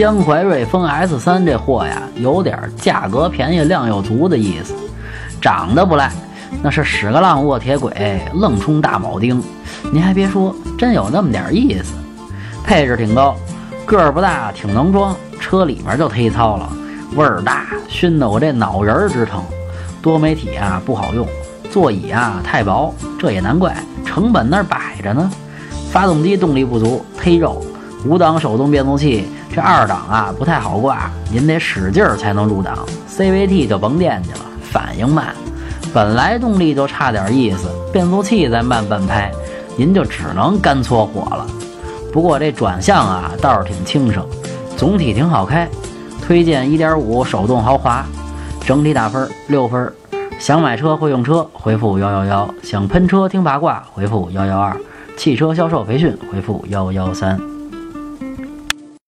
江淮瑞风 S 三这货呀，有点价格便宜、量又足的意思，长得不赖，那是屎个浪卧铁轨，愣冲大铆钉。您还别说，真有那么点意思。配置挺高，个儿不大，挺能装，车里面就忒糙了，味儿大，熏得我这脑仁儿直疼。多媒体啊不好用，座椅啊太薄，这也难怪，成本那儿摆着呢。发动机动力不足，忒肉。五档手动变速器，这二档啊不太好挂，您得使劲儿才能入档。CVT 就甭惦记了，反应慢。本来动力就差点意思，变速器再慢半拍，您就只能干搓火了。不过这转向啊倒是挺轻省，总体挺好开。推荐1.5手动豪华，整体打分六分。想买车会用车，回复幺幺幺；想喷车听八卦，回复幺幺二；汽车销售培训，回复幺幺三。